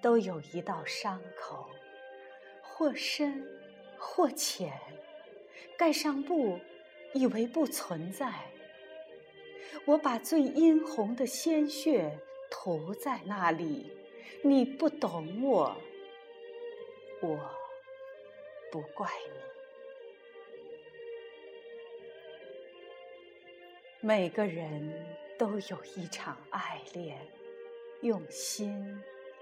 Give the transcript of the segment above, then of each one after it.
都有一道伤口，或深或浅，盖上布，以为不存在。我把最殷红的鲜血涂在那里，你不懂我，我不怪你。每个人都有一场爱恋，用心。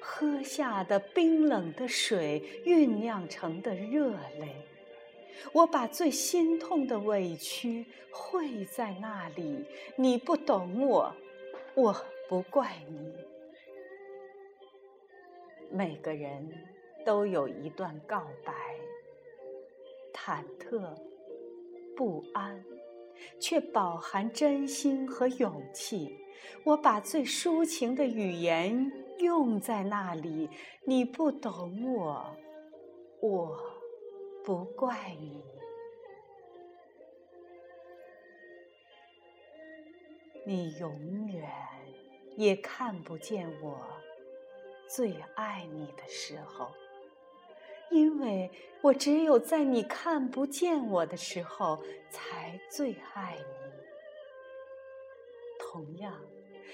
喝下的冰冷的水酝酿成的热泪，我把最心痛的委屈汇在那里。你不懂我，我不怪你。每个人都有一段告白，忐忑、不安，却饱含真心和勇气。我把最抒情的语言。用在那里，你不懂我，我不怪你。你永远也看不见我最爱你的时候，因为我只有在你看不见我的时候，才最爱你。同样。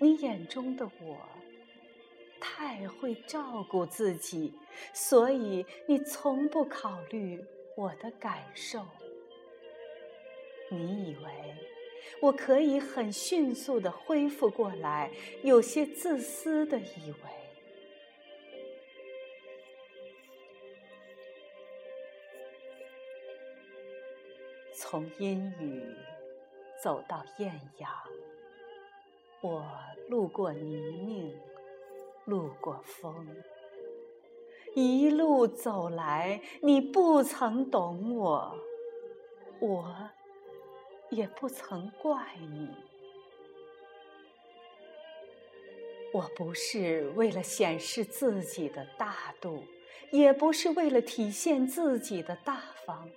你眼中的我，太会照顾自己，所以你从不考虑我的感受。你以为我可以很迅速的恢复过来，有些自私的以为，从阴雨走到艳阳。我路过泥泞，路过风，一路走来，你不曾懂我，我也不曾怪你。我不是为了显示自己的大度，也不是为了体现自己的大方，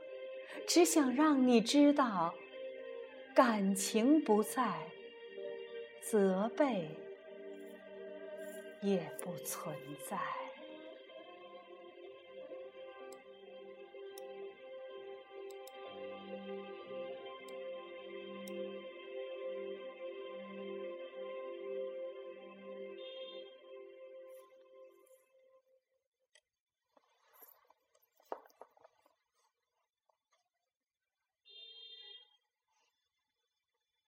只想让你知道，感情不在。责备也不存在。